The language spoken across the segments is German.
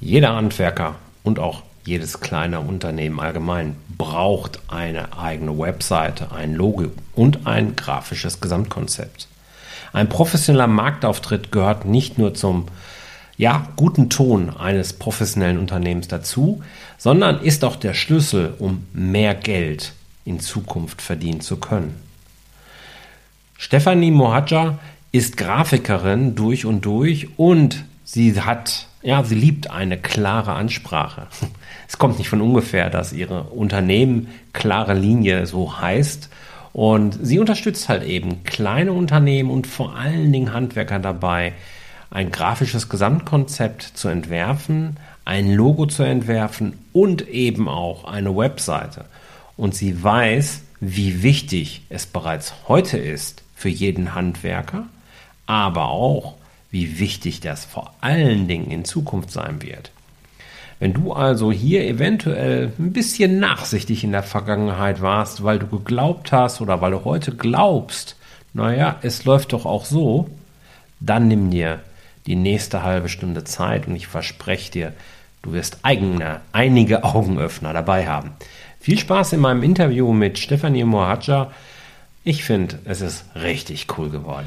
Jeder Handwerker und auch jedes kleine Unternehmen allgemein braucht eine eigene Webseite, ein Logo und ein grafisches Gesamtkonzept. Ein professioneller Marktauftritt gehört nicht nur zum ja, guten Ton eines professionellen Unternehmens dazu, sondern ist auch der Schlüssel, um mehr Geld in Zukunft verdienen zu können. Stefanie Mohadja ist Grafikerin durch und durch und sie hat, ja, sie liebt eine klare Ansprache. Es kommt nicht von ungefähr, dass ihre Unternehmen klare Linie so heißt. Und sie unterstützt halt eben kleine Unternehmen und vor allen Dingen Handwerker dabei, ein grafisches Gesamtkonzept zu entwerfen, ein Logo zu entwerfen und eben auch eine Webseite. Und sie weiß, wie wichtig es bereits heute ist für jeden Handwerker, aber auch, wie wichtig das vor allen Dingen in Zukunft sein wird. Wenn du also hier eventuell ein bisschen nachsichtig in der Vergangenheit warst, weil du geglaubt hast oder weil du heute glaubst, naja, es läuft doch auch so, dann nimm dir die nächste halbe Stunde Zeit und ich verspreche dir, du wirst eigene, einige Augenöffner dabei haben. Viel Spaß in meinem Interview mit Stefanie Mohaja. Ich finde, es ist richtig cool geworden.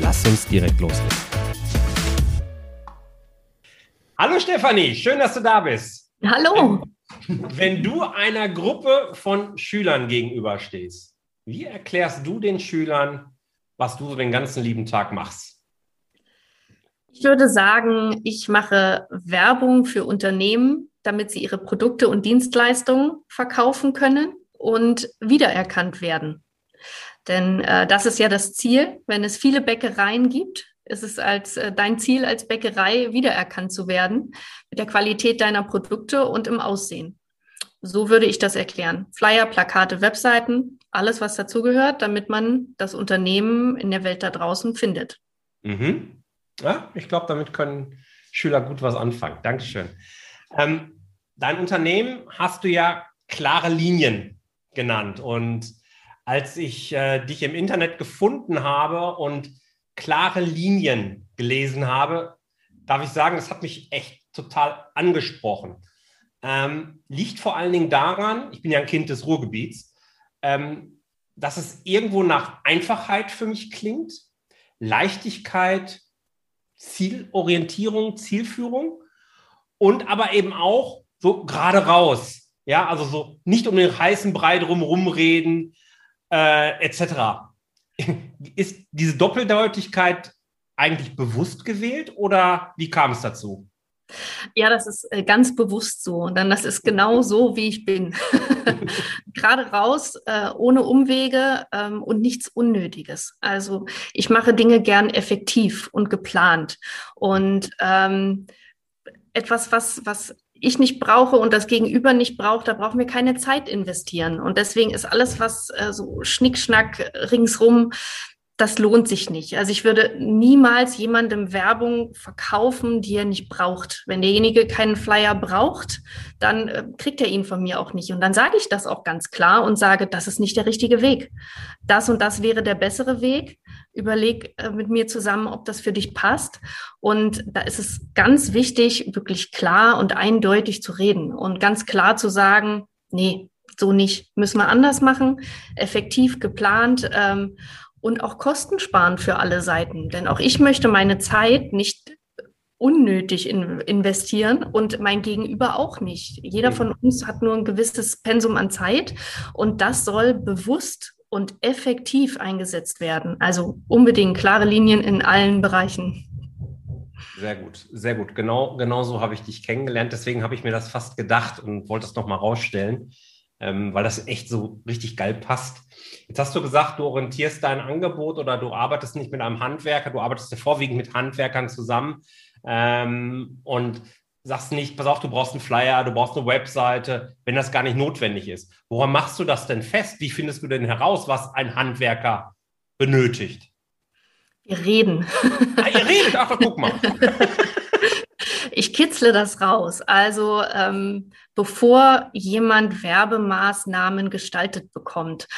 Lass uns direkt loslegen. Hallo Stefanie, schön, dass du da bist. Hallo. Wenn du einer Gruppe von Schülern gegenüberstehst, wie erklärst du den Schülern, was du den ganzen lieben Tag machst? Ich würde sagen, ich mache Werbung für Unternehmen, damit sie ihre Produkte und Dienstleistungen verkaufen können und wiedererkannt werden. Denn äh, das ist ja das Ziel. Wenn es viele Bäckereien gibt, ist es als äh, dein Ziel als Bäckerei wiedererkannt zu werden mit der Qualität deiner Produkte und im Aussehen. So würde ich das erklären. Flyer, Plakate, Webseiten, alles, was dazugehört, damit man das Unternehmen in der Welt da draußen findet. Mhm. Ja, ich glaube, damit können Schüler gut was anfangen. Dankeschön. Ähm, dein Unternehmen hast du ja klare Linien genannt und als ich äh, dich im Internet gefunden habe und klare Linien gelesen habe, darf ich sagen, es hat mich echt total angesprochen. Ähm, liegt vor allen Dingen daran, ich bin ja ein Kind des Ruhrgebiets, ähm, dass es irgendwo nach Einfachheit für mich klingt, Leichtigkeit, Zielorientierung, Zielführung und aber eben auch so gerade raus. Ja, also so nicht um den heißen Brei drum reden, äh, etc. Ist diese Doppeldeutigkeit eigentlich bewusst gewählt oder wie kam es dazu? Ja, das ist äh, ganz bewusst so. Und dann das ist genau so, wie ich bin. Gerade raus, äh, ohne Umwege ähm, und nichts Unnötiges. Also ich mache Dinge gern effektiv und geplant. Und ähm, etwas, was, was ich nicht brauche und das Gegenüber nicht braucht, da brauchen wir keine Zeit investieren. Und deswegen ist alles, was äh, so Schnickschnack ringsrum, das lohnt sich nicht. Also ich würde niemals jemandem Werbung verkaufen, die er nicht braucht. Wenn derjenige keinen Flyer braucht, dann äh, kriegt er ihn von mir auch nicht. Und dann sage ich das auch ganz klar und sage, das ist nicht der richtige Weg. Das und das wäre der bessere Weg überleg äh, mit mir zusammen, ob das für dich passt. Und da ist es ganz wichtig, wirklich klar und eindeutig zu reden und ganz klar zu sagen, nee, so nicht, müssen wir anders machen, effektiv geplant ähm, und auch kostensparend für alle Seiten. Denn auch ich möchte meine Zeit nicht unnötig in, investieren und mein Gegenüber auch nicht. Jeder von uns hat nur ein gewisses Pensum an Zeit und das soll bewusst und effektiv eingesetzt werden. Also unbedingt klare Linien in allen Bereichen. Sehr gut, sehr gut. Genau, genau so habe ich dich kennengelernt. Deswegen habe ich mir das fast gedacht und wollte es nochmal rausstellen, ähm, weil das echt so richtig geil passt. Jetzt hast du gesagt, du orientierst dein Angebot oder du arbeitest nicht mit einem Handwerker, du arbeitest ja vorwiegend mit Handwerkern zusammen. ähm, und sagst nicht, pass auf, du brauchst einen Flyer, du brauchst eine Webseite, wenn das gar nicht notwendig ist. Woran machst du das denn fest? Wie findest du denn heraus, was ein Handwerker benötigt? Wir reden. Ah, ihr redet, ach, guck mal. ich kitzle das raus. Also ähm, bevor jemand Werbemaßnahmen gestaltet bekommt,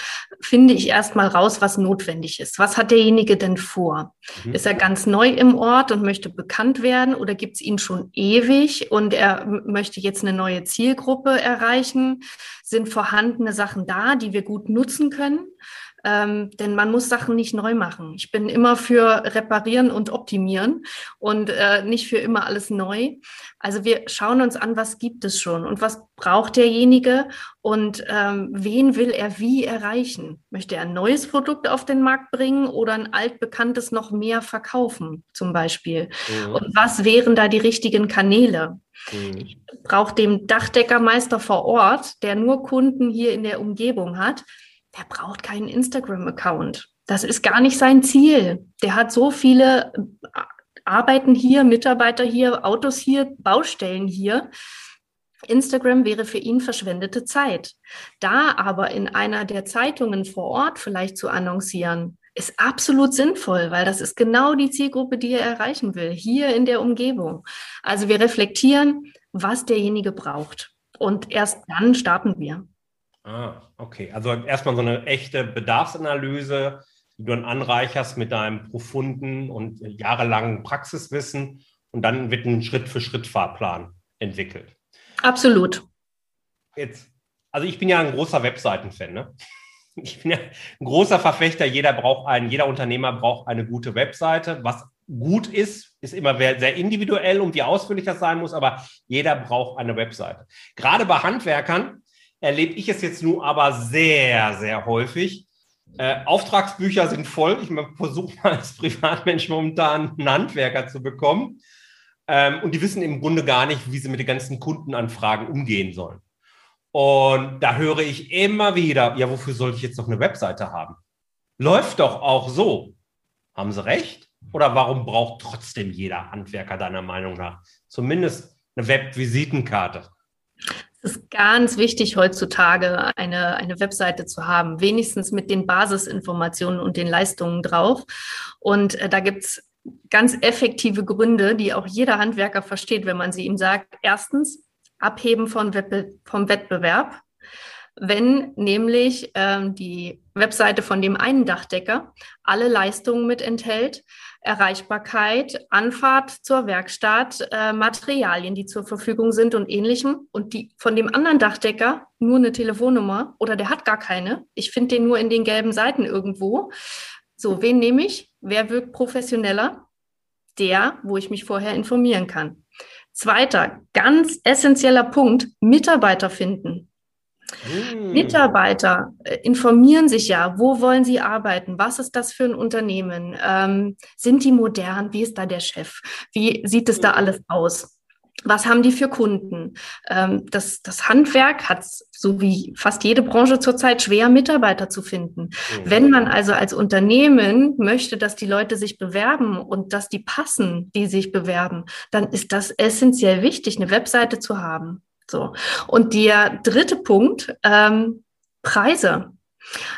finde ich erstmal raus, was notwendig ist. Was hat derjenige denn vor? Mhm. Ist er ganz neu im Ort und möchte bekannt werden oder gibt es ihn schon ewig und er möchte jetzt eine neue Zielgruppe erreichen? Sind vorhandene Sachen da, die wir gut nutzen können? Ähm, denn man muss Sachen nicht neu machen. Ich bin immer für reparieren und optimieren und äh, nicht für immer alles neu. Also wir schauen uns an, was gibt es schon und was braucht derjenige und ähm, wen will er wie erreichen? Möchte er ein neues Produkt auf den Markt bringen oder ein altbekanntes noch mehr verkaufen zum Beispiel? Mhm. Und was wären da die richtigen Kanäle? Mhm. Ich brauche den Dachdeckermeister vor Ort, der nur Kunden hier in der Umgebung hat der braucht keinen Instagram-Account. Das ist gar nicht sein Ziel. Der hat so viele äh, Arbeiten hier, Mitarbeiter hier, Autos hier, Baustellen hier. Instagram wäre für ihn verschwendete Zeit. Da aber in einer der Zeitungen vor Ort vielleicht zu annoncieren, ist absolut sinnvoll, weil das ist genau die Zielgruppe, die er erreichen will, hier in der Umgebung. Also wir reflektieren, was derjenige braucht. Und erst dann starten wir. Ah, okay. Also erstmal so eine echte Bedarfsanalyse, die du dann anreicherst mit deinem profunden und jahrelangen Praxiswissen und dann wird ein Schritt-für-Schritt-Fahrplan entwickelt. Absolut. Jetzt, also ich bin ja ein großer Webseiten-Fan. Ne? Ich bin ja ein großer Verfechter. Jeder braucht einen, jeder Unternehmer braucht eine gute Webseite. Was gut ist, ist immer sehr individuell und wie ausführlich das sein muss, aber jeder braucht eine Webseite. Gerade bei Handwerkern erlebe ich es jetzt nur aber sehr, sehr häufig. Äh, Auftragsbücher sind voll. Ich versuche mal als Privatmensch momentan einen Handwerker zu bekommen. Ähm, und die wissen im Grunde gar nicht, wie sie mit den ganzen Kundenanfragen umgehen sollen. Und da höre ich immer wieder, ja, wofür sollte ich jetzt noch eine Webseite haben? Läuft doch auch so. Haben Sie recht? Oder warum braucht trotzdem jeder Handwerker deiner Meinung nach zumindest eine Webvisitenkarte? Es ist ganz wichtig heutzutage, eine, eine Webseite zu haben, wenigstens mit den Basisinformationen und den Leistungen drauf. Und äh, da gibt's ganz effektive Gründe, die auch jeder Handwerker versteht, wenn man sie ihm sagt. Erstens, abheben von Web vom Wettbewerb. Wenn nämlich ähm, die Webseite von dem einen Dachdecker alle Leistungen mit enthält, Erreichbarkeit, Anfahrt zur Werkstatt, äh, Materialien, die zur Verfügung sind und ähnlichem. Und die von dem anderen Dachdecker nur eine Telefonnummer oder der hat gar keine. Ich finde den nur in den gelben Seiten irgendwo. So, wen nehme ich? Wer wirkt professioneller? Der, wo ich mich vorher informieren kann. Zweiter, ganz essentieller Punkt, Mitarbeiter finden. Hm. Mitarbeiter äh, informieren sich ja, wo wollen sie arbeiten, was ist das für ein Unternehmen, ähm, sind die modern, wie ist da der Chef, wie sieht es da hm. alles aus? Was haben die für Kunden? Ähm, das, das Handwerk hat, so wie fast jede Branche zurzeit, schwer, Mitarbeiter zu finden. Mhm. Wenn man also als Unternehmen möchte, dass die Leute sich bewerben und dass die passen, die sich bewerben, dann ist das essentiell wichtig, eine Webseite zu haben. So. Und der dritte Punkt, ähm, Preise.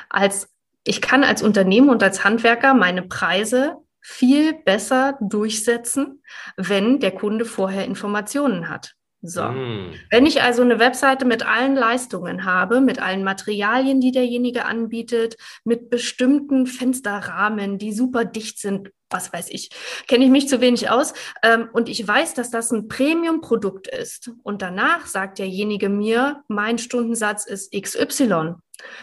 Als, ich kann als Unternehmen und als Handwerker meine Preise viel besser durchsetzen, wenn der Kunde vorher Informationen hat. So. Mm. Wenn ich also eine Webseite mit allen Leistungen habe, mit allen Materialien, die derjenige anbietet, mit bestimmten Fensterrahmen, die super dicht sind, was weiß ich, kenne ich mich zu wenig aus. Ähm, und ich weiß, dass das ein Premium-Produkt ist. Und danach sagt derjenige mir, mein Stundensatz ist XY.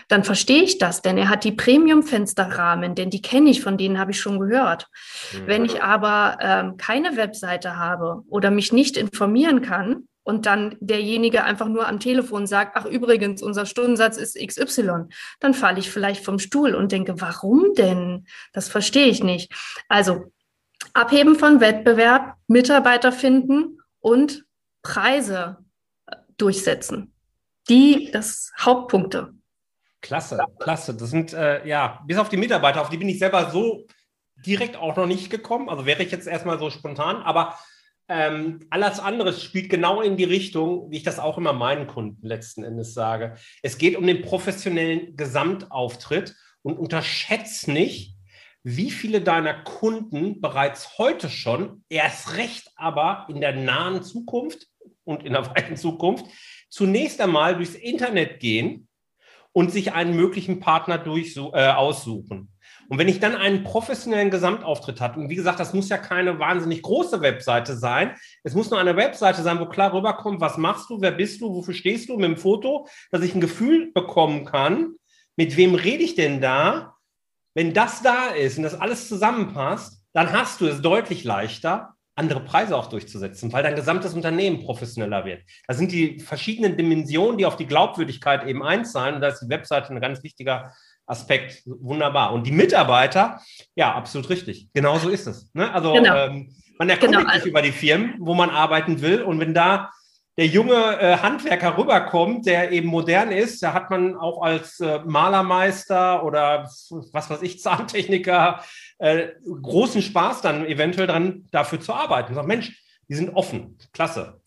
Dann verstehe ich das, denn er hat die Premium-Fensterrahmen, denn die kenne ich, von denen habe ich schon gehört. Mhm. Wenn ich aber ähm, keine Webseite habe oder mich nicht informieren kann, und dann derjenige einfach nur am Telefon sagt, ach übrigens, unser Stundensatz ist XY, dann falle ich vielleicht vom Stuhl und denke, warum denn? Das verstehe ich nicht. Also abheben von Wettbewerb, Mitarbeiter finden und Preise äh, durchsetzen. Die, das Hauptpunkte. Klasse, klasse. Das sind, äh, ja, bis auf die Mitarbeiter, auf die bin ich selber so direkt auch noch nicht gekommen. Also wäre ich jetzt erstmal so spontan, aber ähm, alles andere spielt genau in die Richtung, wie ich das auch immer meinen Kunden letzten Endes sage. Es geht um den professionellen Gesamtauftritt und unterschätzt nicht, wie viele deiner Kunden bereits heute schon, erst recht aber in der nahen Zukunft und in der weiten Zukunft, zunächst einmal durchs Internet gehen und sich einen möglichen Partner durch, äh, aussuchen. Und wenn ich dann einen professionellen Gesamtauftritt habe, und wie gesagt, das muss ja keine wahnsinnig große Webseite sein, es muss nur eine Webseite sein, wo klar rüberkommt, was machst du, wer bist du, wofür stehst du mit dem Foto, dass ich ein Gefühl bekommen kann, mit wem rede ich denn da? Wenn das da ist und das alles zusammenpasst, dann hast du es deutlich leichter, andere Preise auch durchzusetzen, weil dein gesamtes Unternehmen professioneller wird. Das sind die verschiedenen Dimensionen, die auf die Glaubwürdigkeit eben einzahlen. Und da ist die Webseite ein ganz wichtiger Aspekt. Wunderbar. Und die Mitarbeiter, ja, absolut richtig. Genau so ist es. Ne? Also genau. ähm, man erkundigt genau. sich über die Firmen, wo man arbeiten will. Und wenn da der junge äh, Handwerker rüberkommt, der eben modern ist, da hat man auch als äh, Malermeister oder was weiß ich, Zahntechniker äh, großen Spaß dann eventuell dran, dafür zu arbeiten. sagt, Mensch, die sind offen. Klasse.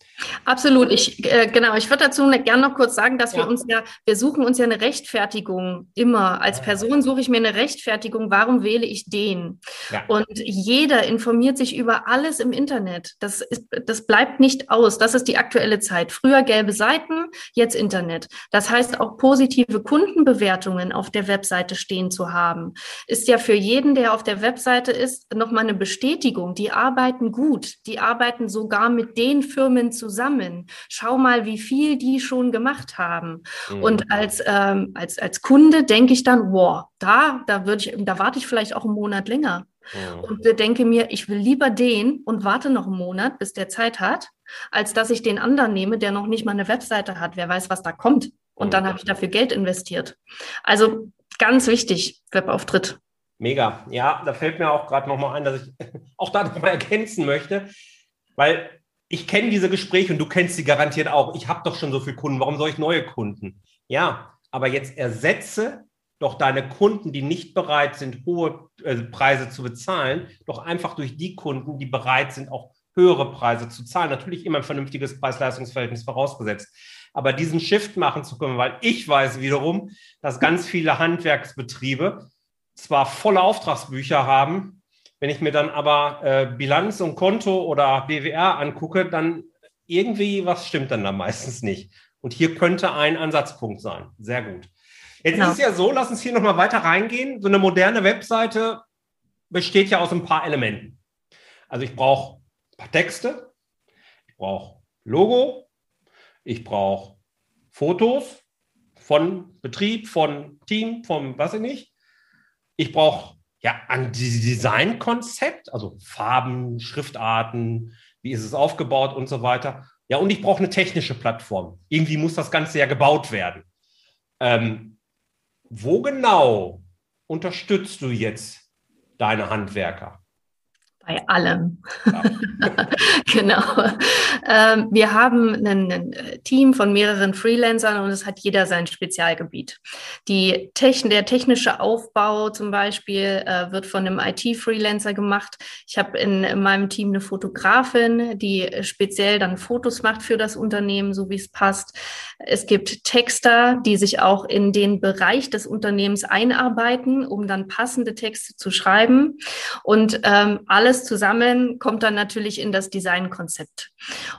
Absolut. Ich, äh, genau, ich würde dazu gerne noch kurz sagen, dass ja. wir uns ja, wir suchen uns ja eine Rechtfertigung immer. Als Person suche ich mir eine Rechtfertigung, warum wähle ich den? Ja. Und jeder informiert sich über alles im Internet. Das, ist, das bleibt nicht aus. Das ist die aktuelle Zeit. Früher gelbe Seiten, jetzt Internet. Das heißt, auch positive Kundenbewertungen auf der Webseite stehen zu haben, ist ja für jeden, der auf der Webseite ist, nochmal eine Bestätigung. Die arbeiten gut. Die arbeiten sogar mit den Firmen zusammen zusammen. Schau mal, wie viel die schon gemacht haben. Mhm. Und als, ähm, als, als Kunde denke ich dann, wow, da, da würde ich, da warte ich vielleicht auch einen Monat länger. Mhm. Und denke mir, ich will lieber den und warte noch einen Monat, bis der Zeit hat, als dass ich den anderen nehme, der noch nicht mal eine Webseite hat. Wer weiß, was da kommt. Und mhm. dann habe ich dafür Geld investiert. Also ganz wichtig, Webauftritt. Mega. Ja, da fällt mir auch gerade nochmal ein, dass ich auch da nochmal ergänzen möchte, weil ich kenne diese Gespräche und du kennst sie garantiert auch. Ich habe doch schon so viele Kunden, warum soll ich neue Kunden? Ja, aber jetzt ersetze doch deine Kunden, die nicht bereit sind, hohe äh, Preise zu bezahlen, doch einfach durch die Kunden, die bereit sind, auch höhere Preise zu zahlen. Natürlich immer ein vernünftiges Preis-Leistungs-Verhältnis vorausgesetzt. Aber diesen Shift machen zu können, weil ich weiß wiederum, dass ganz viele Handwerksbetriebe zwar volle Auftragsbücher haben, wenn ich mir dann aber äh, Bilanz und Konto oder BWR angucke, dann irgendwie was stimmt dann da meistens nicht. Und hier könnte ein Ansatzpunkt sein. Sehr gut. Jetzt genau. ist es ja so, lass uns hier nochmal weiter reingehen. So eine moderne Webseite besteht ja aus ein paar Elementen. Also ich brauche ein paar Texte, ich brauche Logo, ich brauche Fotos von Betrieb, von Team, von was ich nicht. Ich brauche ja, an diesem Designkonzept, also Farben, Schriftarten, wie ist es aufgebaut und so weiter. Ja, und ich brauche eine technische Plattform. Irgendwie muss das Ganze ja gebaut werden. Ähm, wo genau unterstützt du jetzt deine Handwerker? Bei allem. Ja. genau. Ähm, wir haben ein, ein, äh, Team von mehreren Freelancern und es hat jeder sein Spezialgebiet. Die Techn der technische Aufbau zum Beispiel äh, wird von einem IT-Freelancer gemacht. Ich habe in, in, meinem Team eine Fotografin, die speziell dann Fotos macht für das Unternehmen, so wie es passt. Es gibt Texter, die sich auch in den Bereich des Unternehmens einarbeiten, um dann passende Texte zu schreiben. Und ähm, alles alles zusammen kommt dann natürlich in das Designkonzept.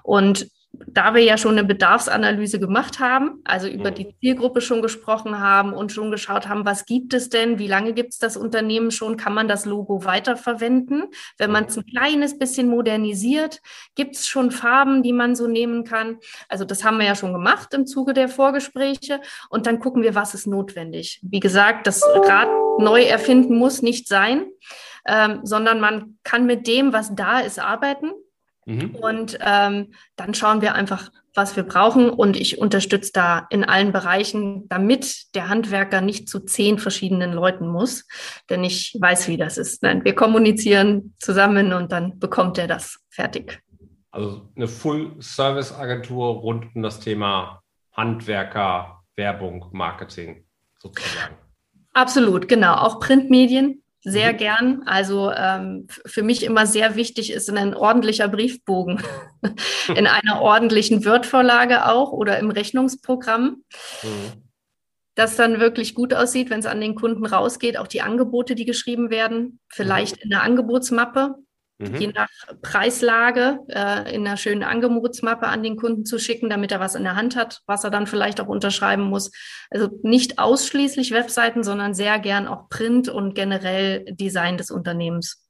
Und da wir ja schon eine Bedarfsanalyse gemacht haben, also über mhm. die Zielgruppe schon gesprochen haben und schon geschaut haben, was gibt es denn, wie lange gibt es das Unternehmen schon, kann man das Logo weiterverwenden? Wenn man es ein kleines bisschen modernisiert, gibt es schon Farben, die man so nehmen kann? Also das haben wir ja schon gemacht im Zuge der Vorgespräche und dann gucken wir, was ist notwendig. Wie gesagt, das Rad neu erfinden muss nicht sein ähm, sondern man kann mit dem, was da ist, arbeiten. Mhm. Und ähm, dann schauen wir einfach, was wir brauchen. Und ich unterstütze da in allen Bereichen, damit der Handwerker nicht zu zehn verschiedenen Leuten muss. Denn ich weiß, wie das ist. Nein, wir kommunizieren zusammen und dann bekommt er das fertig. Also eine Full-Service-Agentur rund um das Thema Handwerker, Werbung, Marketing sozusagen. Absolut, genau. Auch Printmedien sehr mhm. gern. Also ähm, für mich immer sehr wichtig ist ein ordentlicher Briefbogen in einer ordentlichen Word-Vorlage auch oder im Rechnungsprogramm. Mhm. Das dann wirklich gut aussieht, wenn es an den Kunden rausgeht, auch die Angebote, die geschrieben werden, vielleicht mhm. in der Angebotsmappe, mhm. je nach Preislage äh, in einer schönen Angebotsmappe an den Kunden zu schicken, damit er was in der Hand hat, was er dann vielleicht auch unterschreiben muss. Also nicht ausschließlich Webseiten, sondern sehr gern auch Print und generell Design des Unternehmens.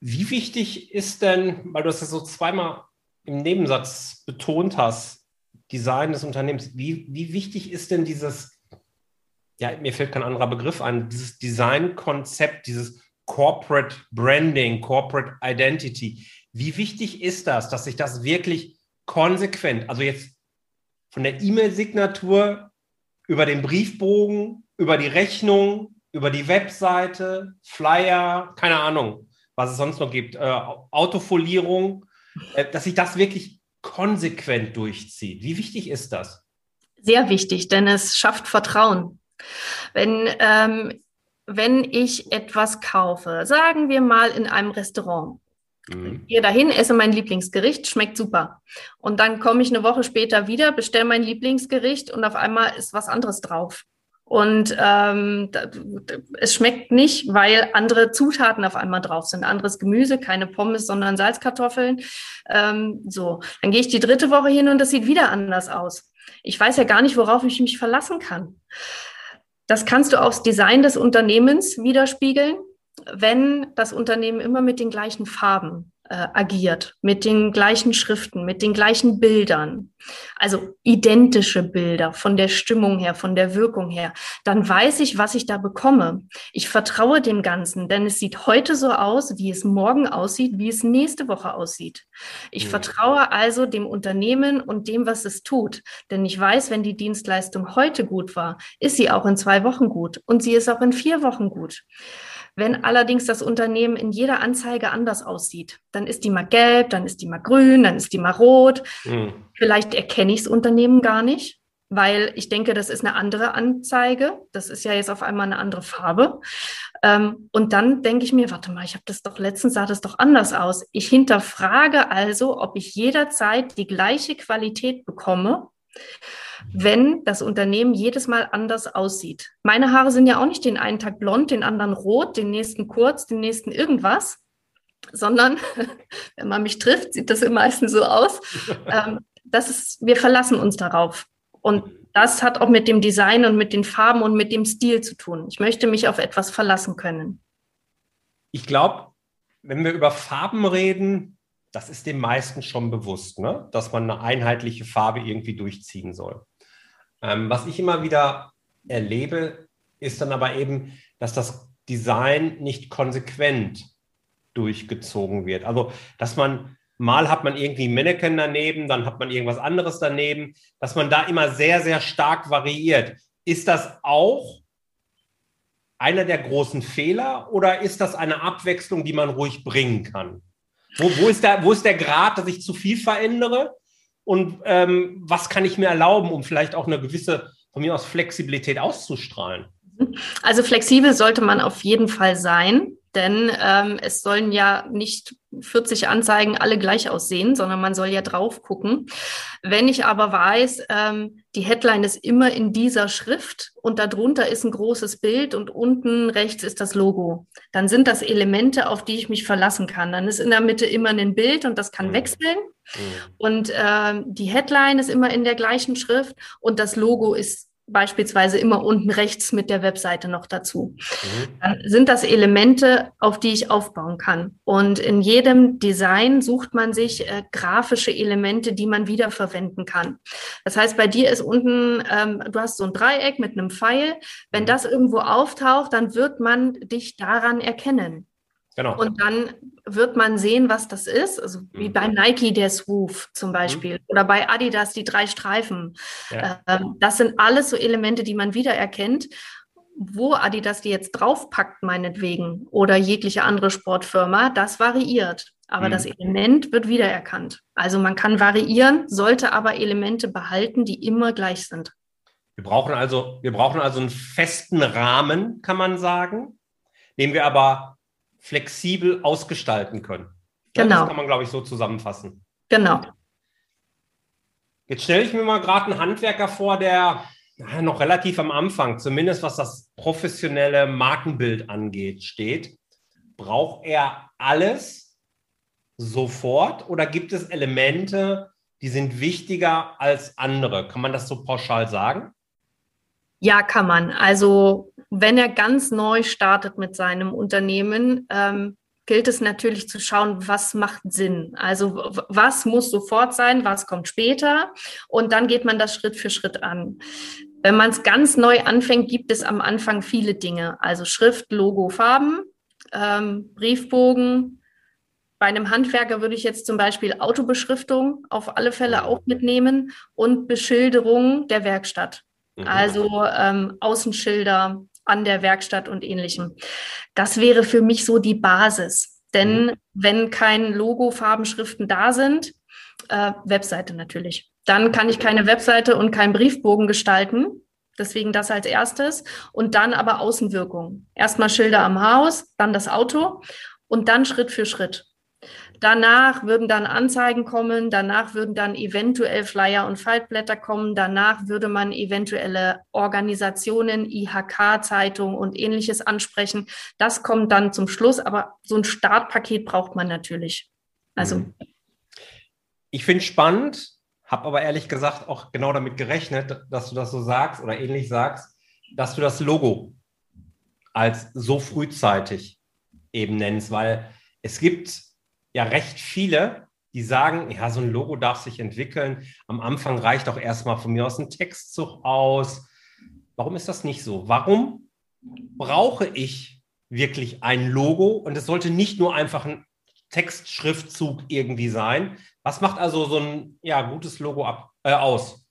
Wie wichtig ist denn, weil du es ja so zweimal im Nebensatz betont hast, Design des Unternehmens, wie, wie wichtig ist denn dieses, ja, mir fällt kein anderer Begriff ein, dieses Designkonzept, dieses Corporate Branding, Corporate Identity. Wie wichtig ist das, dass sich das wirklich konsequent, also jetzt von der E-Mail-Signatur über den Briefbogen, über die Rechnung, über die Webseite, Flyer, keine Ahnung, was es sonst noch gibt, äh, Autofolierung, äh, dass sich das wirklich konsequent durchzieht. Wie wichtig ist das? Sehr wichtig, denn es schafft Vertrauen. Wenn ähm, wenn ich etwas kaufe, sagen wir mal in einem Restaurant. Mhm. Gehe dahin, esse mein Lieblingsgericht, schmeckt super. Und dann komme ich eine Woche später wieder, bestelle mein Lieblingsgericht und auf einmal ist was anderes drauf. Und ähm, es schmeckt nicht, weil andere Zutaten auf einmal drauf sind. Anderes Gemüse, keine Pommes, sondern Salzkartoffeln. Ähm, so, dann gehe ich die dritte Woche hin und das sieht wieder anders aus. Ich weiß ja gar nicht, worauf ich mich verlassen kann. Das kannst du aufs Design des Unternehmens widerspiegeln, wenn das Unternehmen immer mit den gleichen Farben äh, agiert, mit den gleichen Schriften, mit den gleichen Bildern, also identische Bilder von der Stimmung her, von der Wirkung her, dann weiß ich, was ich da bekomme. Ich vertraue dem Ganzen, denn es sieht heute so aus, wie es morgen aussieht, wie es nächste Woche aussieht. Ich mhm. vertraue also dem Unternehmen und dem, was es tut, denn ich weiß, wenn die Dienstleistung heute gut war, ist sie auch in zwei Wochen gut und sie ist auch in vier Wochen gut. Wenn allerdings das Unternehmen in jeder Anzeige anders aussieht, dann ist die mal gelb, dann ist die mal grün, dann ist die mal rot. Mhm. Vielleicht erkenne ich das Unternehmen gar nicht, weil ich denke, das ist eine andere Anzeige. Das ist ja jetzt auf einmal eine andere Farbe. Ähm, und dann denke ich mir, warte mal, ich habe das doch letztens sah das doch anders aus. Ich hinterfrage also, ob ich jederzeit die gleiche Qualität bekomme wenn das Unternehmen jedes Mal anders aussieht. Meine Haare sind ja auch nicht den einen Tag blond, den anderen rot, den nächsten kurz, den nächsten irgendwas, sondern wenn man mich trifft, sieht das meistens so aus. Ähm, das ist, wir verlassen uns darauf. Und das hat auch mit dem Design und mit den Farben und mit dem Stil zu tun. Ich möchte mich auf etwas verlassen können. Ich glaube, wenn wir über Farben reden, das ist den meisten schon bewusst, ne? dass man eine einheitliche Farbe irgendwie durchziehen soll. Ähm, was ich immer wieder erlebe, ist dann aber eben, dass das Design nicht konsequent durchgezogen wird. Also, dass man mal hat man irgendwie ein Mannequin daneben, dann hat man irgendwas anderes daneben, dass man da immer sehr, sehr stark variiert. Ist das auch einer der großen Fehler oder ist das eine Abwechslung, die man ruhig bringen kann? Wo, wo, ist, der, wo ist der Grad, dass ich zu viel verändere und ähm, was kann ich mir erlauben, um vielleicht auch eine gewisse, von mir aus, Flexibilität auszustrahlen? Also flexibel sollte man auf jeden Fall sein, denn ähm, es sollen ja nicht 40 Anzeigen alle gleich aussehen, sondern man soll ja drauf gucken. Wenn ich aber weiß, ähm, die Headline ist immer in dieser Schrift und darunter ist ein großes Bild und unten rechts ist das Logo, dann sind das Elemente, auf die ich mich verlassen kann. Dann ist in der Mitte immer ein Bild und das kann mhm. wechseln. Mhm. Und äh, die Headline ist immer in der gleichen Schrift und das Logo ist beispielsweise immer unten rechts mit der Webseite noch dazu. Mhm. Dann sind das Elemente, auf die ich aufbauen kann. Und in jedem Design sucht man sich äh, grafische Elemente, die man wiederverwenden kann. Das heißt, bei dir ist unten, ähm, du hast so ein Dreieck mit einem Pfeil. Wenn mhm. das irgendwo auftaucht, dann wird man dich daran erkennen. Genau. Und dann wird man sehen, was das ist. Also wie mhm. bei Nike der Swoof zum Beispiel mhm. oder bei Adidas die drei Streifen. Ja. Ähm, das sind alles so Elemente, die man wiedererkennt. Wo Adidas die jetzt draufpackt, meinetwegen, oder jegliche andere Sportfirma, das variiert. Aber mhm. das Element wird wiedererkannt. Also man kann variieren, sollte aber Elemente behalten, die immer gleich sind. Wir brauchen also, wir brauchen also einen festen Rahmen, kann man sagen den wir aber flexibel ausgestalten können. Genau. Das kann man, glaube ich, so zusammenfassen. Genau. Jetzt stelle ich mir mal gerade einen Handwerker vor, der ja, noch relativ am Anfang, zumindest was das professionelle Markenbild angeht, steht. Braucht er alles sofort oder gibt es Elemente, die sind wichtiger als andere? Kann man das so pauschal sagen? Ja, kann man. Also wenn er ganz neu startet mit seinem Unternehmen, ähm, gilt es natürlich zu schauen, was macht Sinn. Also was muss sofort sein, was kommt später und dann geht man das Schritt für Schritt an. Wenn man es ganz neu anfängt, gibt es am Anfang viele Dinge. Also Schrift, Logo, Farben, ähm, Briefbogen. Bei einem Handwerker würde ich jetzt zum Beispiel Autobeschriftung auf alle Fälle auch mitnehmen und Beschilderung der Werkstatt. Mhm. Also ähm, Außenschilder an der Werkstatt und ähnlichem. Das wäre für mich so die Basis. Denn mhm. wenn kein Logo, Farbenschriften da sind, äh, Webseite natürlich. Dann kann ich keine Webseite und keinen Briefbogen gestalten. Deswegen das als erstes. Und dann aber Außenwirkung. Erstmal Schilder am Haus, dann das Auto und dann Schritt für Schritt. Danach würden dann Anzeigen kommen, danach würden dann eventuell Flyer und Faltblätter kommen, danach würde man eventuelle Organisationen, IHK-Zeitung und ähnliches ansprechen. Das kommt dann zum Schluss, aber so ein Startpaket braucht man natürlich. Also. Mhm. Ich finde spannend, habe aber ehrlich gesagt auch genau damit gerechnet, dass du das so sagst oder ähnlich sagst, dass du das Logo als so frühzeitig eben nennst, weil es gibt ja recht viele, die sagen, ja, so ein Logo darf sich entwickeln. Am Anfang reicht auch erstmal von mir aus ein Textzug aus. Warum ist das nicht so? Warum brauche ich wirklich ein Logo? Und es sollte nicht nur einfach ein Textschriftzug irgendwie sein. Was macht also so ein ja, gutes Logo ab, äh, aus?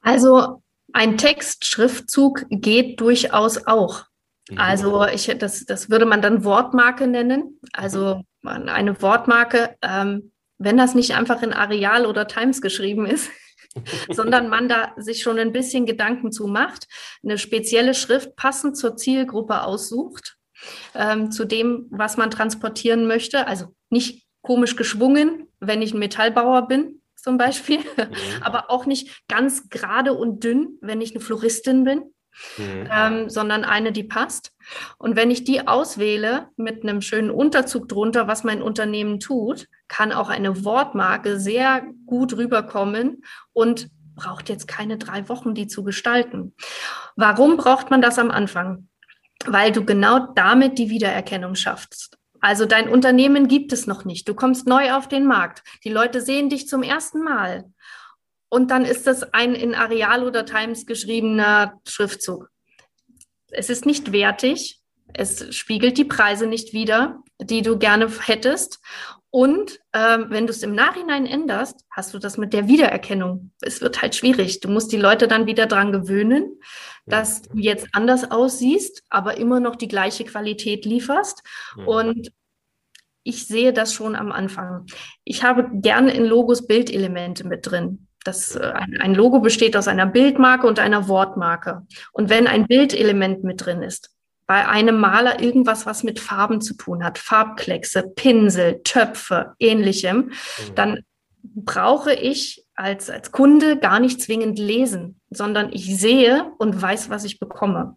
Also ein Textschriftzug geht durchaus auch. Mhm. Also ich, das, das würde man dann Wortmarke nennen. Also eine Wortmarke, ähm, wenn das nicht einfach in Areal oder Times geschrieben ist, sondern man da sich schon ein bisschen Gedanken zu macht, eine spezielle Schrift passend zur Zielgruppe aussucht, ähm, zu dem, was man transportieren möchte. Also nicht komisch geschwungen, wenn ich ein Metallbauer bin, zum Beispiel, mhm. aber auch nicht ganz gerade und dünn, wenn ich eine Floristin bin mhm. ähm, sondern eine, die passt. Und wenn ich die auswähle mit einem schönen Unterzug drunter, was mein Unternehmen tut, kann auch eine Wortmarke sehr gut rüberkommen und braucht jetzt keine drei Wochen, die zu gestalten. Warum braucht man das am Anfang? Weil du genau damit die Wiedererkennung schaffst. Also dein Unternehmen gibt es noch nicht. Du kommst neu auf den Markt. Die Leute sehen dich zum ersten Mal. Und dann ist das ein in Areal oder Times geschriebener Schriftzug. Es ist nicht wertig. Es spiegelt die Preise nicht wider, die du gerne hättest. Und ähm, wenn du es im Nachhinein änderst, hast du das mit der Wiedererkennung. Es wird halt schwierig. Du musst die Leute dann wieder dran gewöhnen, dass du jetzt anders aussiehst, aber immer noch die gleiche Qualität lieferst. Und ich sehe das schon am Anfang. Ich habe gerne in Logos Bildelemente mit drin. Das, äh, ein Logo besteht aus einer Bildmarke und einer Wortmarke. Und wenn ein Bildelement mit drin ist, bei einem Maler irgendwas, was mit Farben zu tun hat, Farbkleckse, Pinsel, Töpfe, ähnlichem, mhm. dann brauche ich als, als Kunde gar nicht zwingend lesen, sondern ich sehe und weiß, was ich bekomme.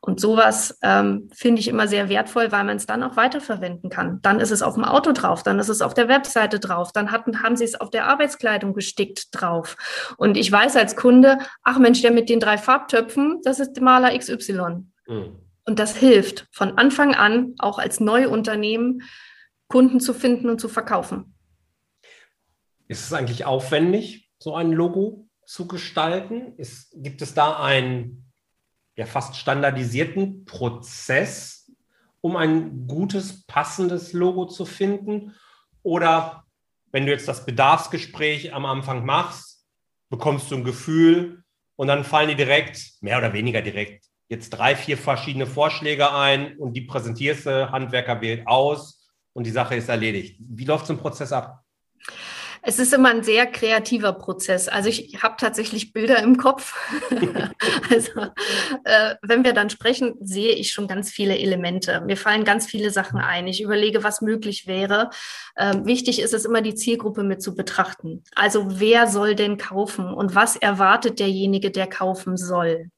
Und sowas ähm, finde ich immer sehr wertvoll, weil man es dann auch weiterverwenden kann. Dann ist es auf dem Auto drauf, dann ist es auf der Webseite drauf, dann hatten, haben sie es auf der Arbeitskleidung gestickt drauf. Und ich weiß als Kunde, ach Mensch, der mit den drei Farbtöpfen, das ist Maler XY. Mhm. Und das hilft von Anfang an, auch als Neuunternehmen, Kunden zu finden und zu verkaufen. Ist es eigentlich aufwendig, so ein Logo zu gestalten? Ist, gibt es da ein ja fast standardisierten Prozess, um ein gutes, passendes Logo zu finden? Oder wenn du jetzt das Bedarfsgespräch am Anfang machst, bekommst du ein Gefühl und dann fallen dir direkt, mehr oder weniger direkt, jetzt drei, vier verschiedene Vorschläge ein und die präsentierst du, Handwerker wählt aus und die Sache ist erledigt. Wie läuft so ein Prozess ab? Es ist immer ein sehr kreativer Prozess. Also ich habe tatsächlich Bilder im Kopf. also äh, wenn wir dann sprechen, sehe ich schon ganz viele Elemente. Mir fallen ganz viele Sachen ein. Ich überlege, was möglich wäre. Ähm, wichtig ist es immer, die Zielgruppe mit zu betrachten. Also wer soll denn kaufen und was erwartet derjenige, der kaufen soll?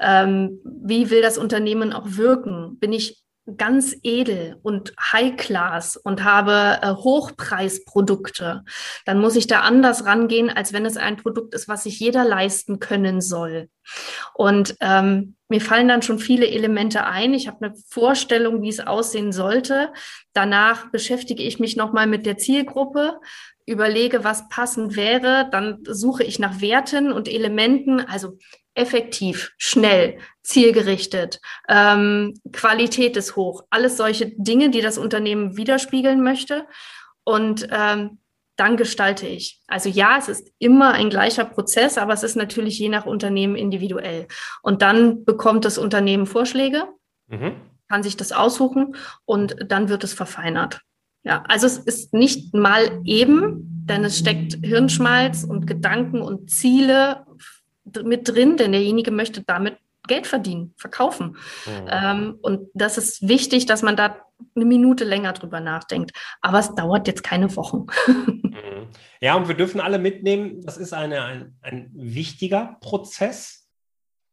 Ähm, wie will das Unternehmen auch wirken? Bin ich ganz edel und High Class und habe äh, Hochpreisprodukte, dann muss ich da anders rangehen, als wenn es ein Produkt ist, was sich jeder leisten können soll. Und ähm, mir fallen dann schon viele Elemente ein. Ich habe eine Vorstellung, wie es aussehen sollte. Danach beschäftige ich mich nochmal mit der Zielgruppe, überlege, was passend wäre. Dann suche ich nach Werten und Elementen. Also effektiv, schnell, zielgerichtet, ähm, Qualität ist hoch, alles solche Dinge, die das Unternehmen widerspiegeln möchte. Und ähm, dann gestalte ich. Also ja, es ist immer ein gleicher Prozess, aber es ist natürlich je nach Unternehmen individuell. Und dann bekommt das Unternehmen Vorschläge, mhm. kann sich das aussuchen und dann wird es verfeinert. Ja, also es ist nicht mal eben, denn es steckt Hirnschmalz und Gedanken und Ziele mit drin, denn derjenige möchte damit Geld verdienen, verkaufen. Mhm. Ähm, und das ist wichtig, dass man da eine Minute länger drüber nachdenkt. Aber es dauert jetzt keine Wochen. Mhm. Ja, und wir dürfen alle mitnehmen, das ist eine, ein, ein wichtiger Prozess,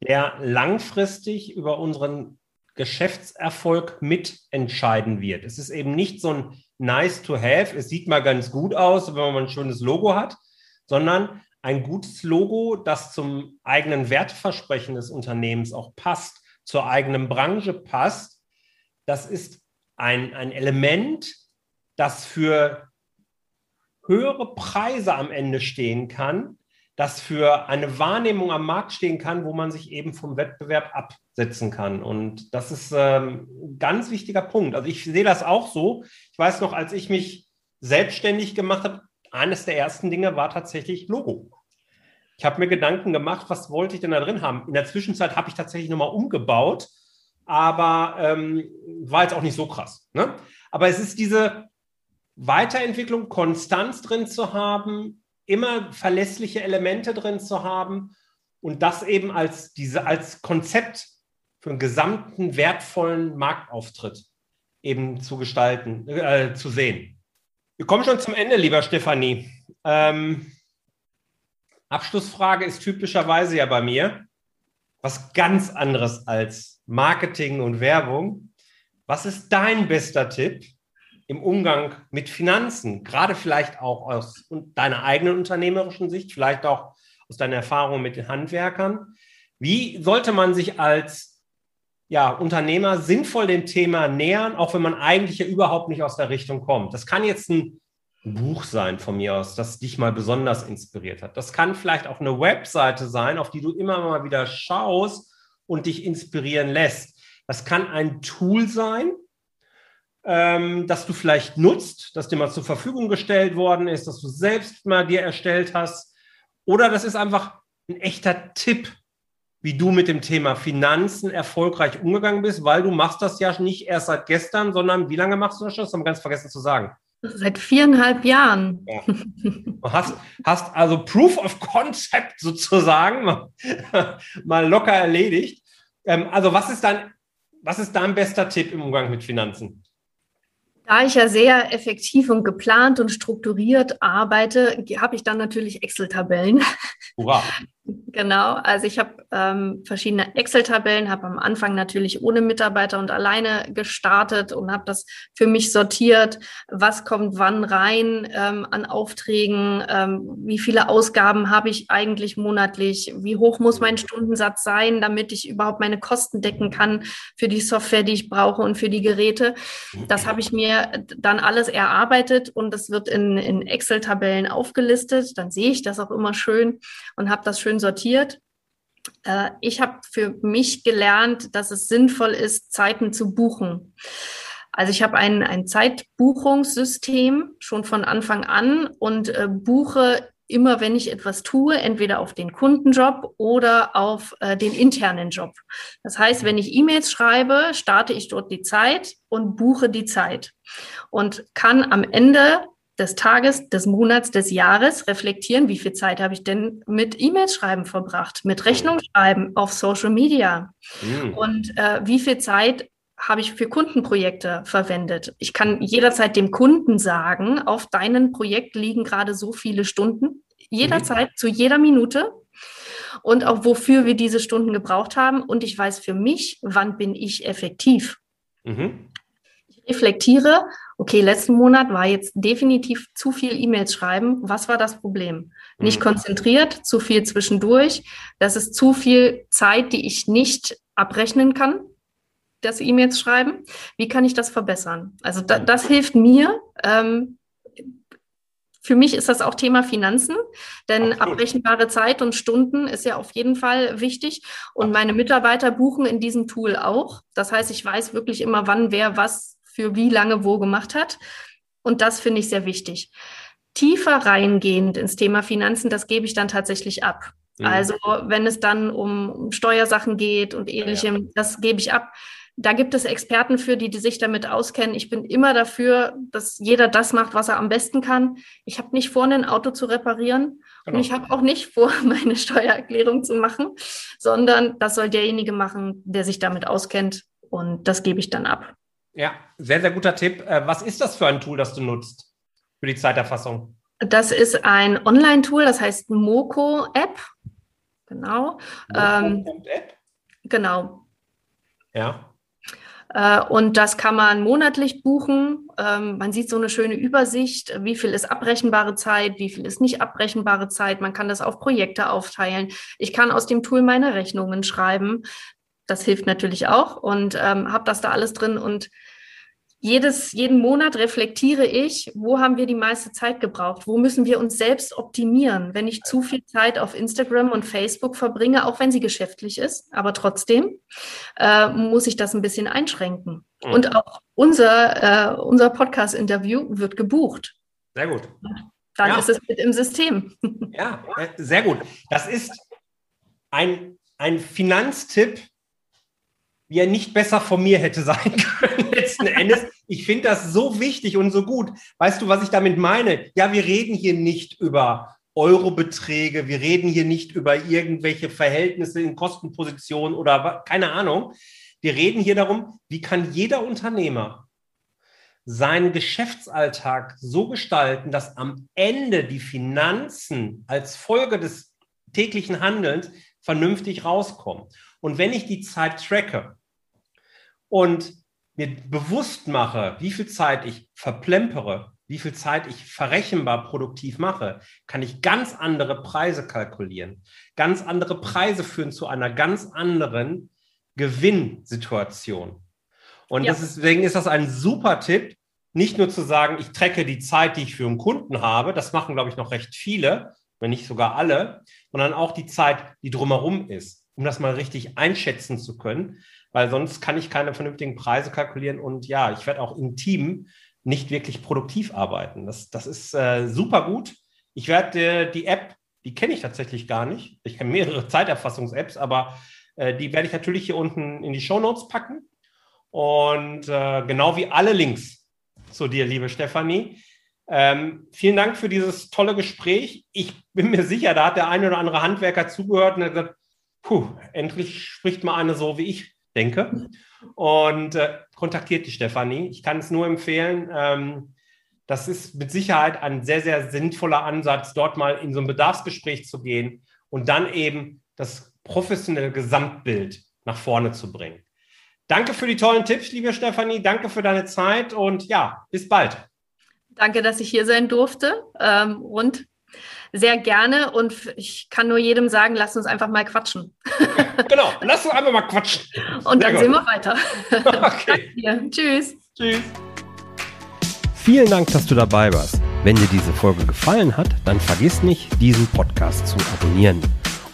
der langfristig über unseren Geschäftserfolg mitentscheiden wird. Es ist eben nicht so ein nice to have, es sieht mal ganz gut aus, wenn man ein schönes Logo hat, sondern ein gutes Logo, das zum eigenen Wertversprechen des Unternehmens auch passt, zur eigenen Branche passt, das ist ein, ein Element, das für höhere Preise am Ende stehen kann, das für eine Wahrnehmung am Markt stehen kann, wo man sich eben vom Wettbewerb absetzen kann. Und das ist ähm, ein ganz wichtiger Punkt. Also ich sehe das auch so. Ich weiß noch, als ich mich selbstständig gemacht habe, eines der ersten Dinge war tatsächlich Logo. Ich habe mir Gedanken gemacht, was wollte ich denn da drin haben. In der Zwischenzeit habe ich tatsächlich nochmal umgebaut, aber ähm, war jetzt auch nicht so krass. Ne? Aber es ist diese Weiterentwicklung, Konstanz drin zu haben, immer verlässliche Elemente drin zu haben und das eben als, diese, als Konzept für einen gesamten wertvollen Marktauftritt eben zu gestalten, äh, zu sehen. Wir kommen schon zum Ende, lieber Stefanie. Ähm, Abschlussfrage ist typischerweise ja bei mir was ganz anderes als Marketing und Werbung. Was ist dein bester Tipp im Umgang mit Finanzen? Gerade vielleicht auch aus deiner eigenen unternehmerischen Sicht, vielleicht auch aus deiner Erfahrung mit den Handwerkern. Wie sollte man sich als ja, Unternehmer sinnvoll dem Thema nähern, auch wenn man eigentlich ja überhaupt nicht aus der Richtung kommt? Das kann jetzt ein Buch sein von mir aus, das dich mal besonders inspiriert hat. Das kann vielleicht auch eine Webseite sein, auf die du immer mal wieder schaust und dich inspirieren lässt. Das kann ein Tool sein, ähm, das du vielleicht nutzt, das dir mal zur Verfügung gestellt worden ist, das du selbst mal dir erstellt hast. Oder das ist einfach ein echter Tipp, wie du mit dem Thema Finanzen erfolgreich umgegangen bist, weil du machst das ja nicht erst seit gestern, sondern wie lange machst du das schon? Das haben wir ganz vergessen zu sagen. Seit viereinhalb Jahren. Ja. Du hast, hast also Proof of Concept sozusagen mal, mal locker erledigt. Ähm, also was ist, dein, was ist dein bester Tipp im Umgang mit Finanzen? Da ich ja sehr effektiv und geplant und strukturiert arbeite, habe ich dann natürlich Excel-Tabellen. Genau, also ich habe ähm, verschiedene Excel-Tabellen, habe am Anfang natürlich ohne Mitarbeiter und alleine gestartet und habe das für mich sortiert, was kommt wann rein ähm, an Aufträgen, ähm, wie viele Ausgaben habe ich eigentlich monatlich, wie hoch muss mein Stundensatz sein, damit ich überhaupt meine Kosten decken kann für die Software, die ich brauche und für die Geräte. Das habe ich mir dann alles erarbeitet und das wird in, in Excel-Tabellen aufgelistet. Dann sehe ich das auch immer schön und habe das schön schön sortiert. Äh, ich habe für mich gelernt, dass es sinnvoll ist, Zeiten zu buchen. Also ich habe ein, ein Zeitbuchungssystem schon von Anfang an und äh, buche immer, wenn ich etwas tue, entweder auf den Kundenjob oder auf äh, den internen Job. Das heißt, wenn ich E-Mails schreibe, starte ich dort die Zeit und buche die Zeit und kann am Ende des Tages, des Monats, des Jahres reflektieren, wie viel Zeit habe ich denn mit E-Mails schreiben verbracht, mit Rechnung schreiben auf Social Media mhm. und äh, wie viel Zeit habe ich für Kundenprojekte verwendet. Ich kann jederzeit dem Kunden sagen, auf deinem Projekt liegen gerade so viele Stunden, jederzeit, mhm. zu jeder Minute und auch wofür wir diese Stunden gebraucht haben. Und ich weiß für mich, wann bin ich effektiv. Mhm. Ich reflektiere, okay, letzten Monat war jetzt definitiv zu viel E-Mails schreiben. Was war das Problem? Nicht mhm. konzentriert, zu viel zwischendurch. Das ist zu viel Zeit, die ich nicht abrechnen kann, das E-Mails schreiben. Wie kann ich das verbessern? Also da, das hilft mir, ähm, für mich ist das auch Thema Finanzen, denn Absolut. abrechenbare Zeit und Stunden ist ja auf jeden Fall wichtig. Und meine Mitarbeiter buchen in diesem Tool auch. Das heißt, ich weiß wirklich immer, wann wer was für wie lange wo gemacht hat. Und das finde ich sehr wichtig. Tiefer reingehend ins Thema Finanzen, das gebe ich dann tatsächlich ab. Mhm. Also wenn es dann um Steuersachen geht und ähnlichem, ja. das gebe ich ab. Da gibt es Experten für, die, die sich damit auskennen. Ich bin immer dafür, dass jeder das macht, was er am besten kann. Ich habe nicht vor, ein Auto zu reparieren genau. und ich habe auch nicht vor, meine Steuererklärung zu machen, sondern das soll derjenige machen, der sich damit auskennt und das gebe ich dann ab. Ja, sehr, sehr guter Tipp. Äh, was ist das für ein Tool, das du nutzt für die Zeiterfassung? Das ist ein Online-Tool, das heißt Moco-App. Genau. Moco.app? Ähm, genau. Ja. Äh, und das kann man monatlich buchen. Ähm, man sieht so eine schöne Übersicht, wie viel ist abrechenbare Zeit, wie viel ist nicht abrechenbare Zeit. Man kann das auf Projekte aufteilen. Ich kann aus dem Tool meine Rechnungen schreiben. Das hilft natürlich auch und ähm, habe das da alles drin und jedes, jeden Monat reflektiere ich, wo haben wir die meiste Zeit gebraucht? Wo müssen wir uns selbst optimieren? Wenn ich zu viel Zeit auf Instagram und Facebook verbringe, auch wenn sie geschäftlich ist, aber trotzdem äh, muss ich das ein bisschen einschränken. Mhm. Und auch unser, äh, unser Podcast-Interview wird gebucht. Sehr gut. Dann ja. ist es mit im System. Ja, äh, sehr gut. Das ist ein, ein Finanztipp, wie er nicht besser von mir hätte sein können letzten Endes. Ich finde das so wichtig und so gut. Weißt du, was ich damit meine? Ja, wir reden hier nicht über Eurobeträge, wir reden hier nicht über irgendwelche Verhältnisse in Kostenpositionen oder keine Ahnung. Wir reden hier darum, wie kann jeder Unternehmer seinen Geschäftsalltag so gestalten, dass am Ende die Finanzen als Folge des täglichen Handelns vernünftig rauskommen. Und wenn ich die Zeit tracke und mir bewusst mache, wie viel Zeit ich verplempere, wie viel Zeit ich verrechenbar produktiv mache, kann ich ganz andere Preise kalkulieren. Ganz andere Preise führen zu einer ganz anderen Gewinnsituation. Und ja. deswegen ist das ein super Tipp, nicht nur zu sagen, ich trecke die Zeit, die ich für einen Kunden habe, das machen, glaube ich, noch recht viele, wenn nicht sogar alle, sondern auch die Zeit, die drumherum ist, um das mal richtig einschätzen zu können weil sonst kann ich keine vernünftigen Preise kalkulieren und ja, ich werde auch im Team nicht wirklich produktiv arbeiten. Das, das ist äh, super gut. Ich werde äh, die App, die kenne ich tatsächlich gar nicht. Ich kenne mehrere Zeiterfassungs-Apps, aber äh, die werde ich natürlich hier unten in die Show Notes packen. Und äh, genau wie alle Links zu dir, liebe Stefanie. Ähm, vielen Dank für dieses tolle Gespräch. Ich bin mir sicher, da hat der eine oder andere Handwerker zugehört und hat gesagt, puh, endlich spricht mal eine so wie ich denke. Und äh, kontaktiert die Stefanie. Ich kann es nur empfehlen. Ähm, das ist mit Sicherheit ein sehr, sehr sinnvoller Ansatz, dort mal in so ein Bedarfsgespräch zu gehen und dann eben das professionelle Gesamtbild nach vorne zu bringen. Danke für die tollen Tipps, liebe Stefanie. Danke für deine Zeit und ja, bis bald. Danke, dass ich hier sein durfte. Ähm, und sehr gerne und ich kann nur jedem sagen, lasst uns einfach mal quatschen. genau, lasst uns einfach mal quatschen. Und sehr dann gut. sehen wir weiter. Okay. Tschüss. Tschüss. Vielen Dank, dass du dabei warst. Wenn dir diese Folge gefallen hat, dann vergiss nicht, diesen Podcast zu abonnieren.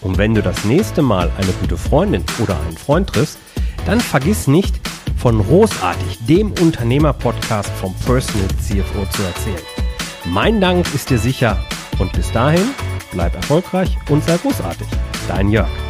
Und wenn du das nächste Mal eine gute Freundin oder einen Freund triffst, dann vergiss nicht, von Großartig, dem Unternehmer-Podcast vom Personal CFO zu erzählen. Mein Dank ist dir sicher und bis dahin, bleib erfolgreich und sei großartig. Dein Jörg.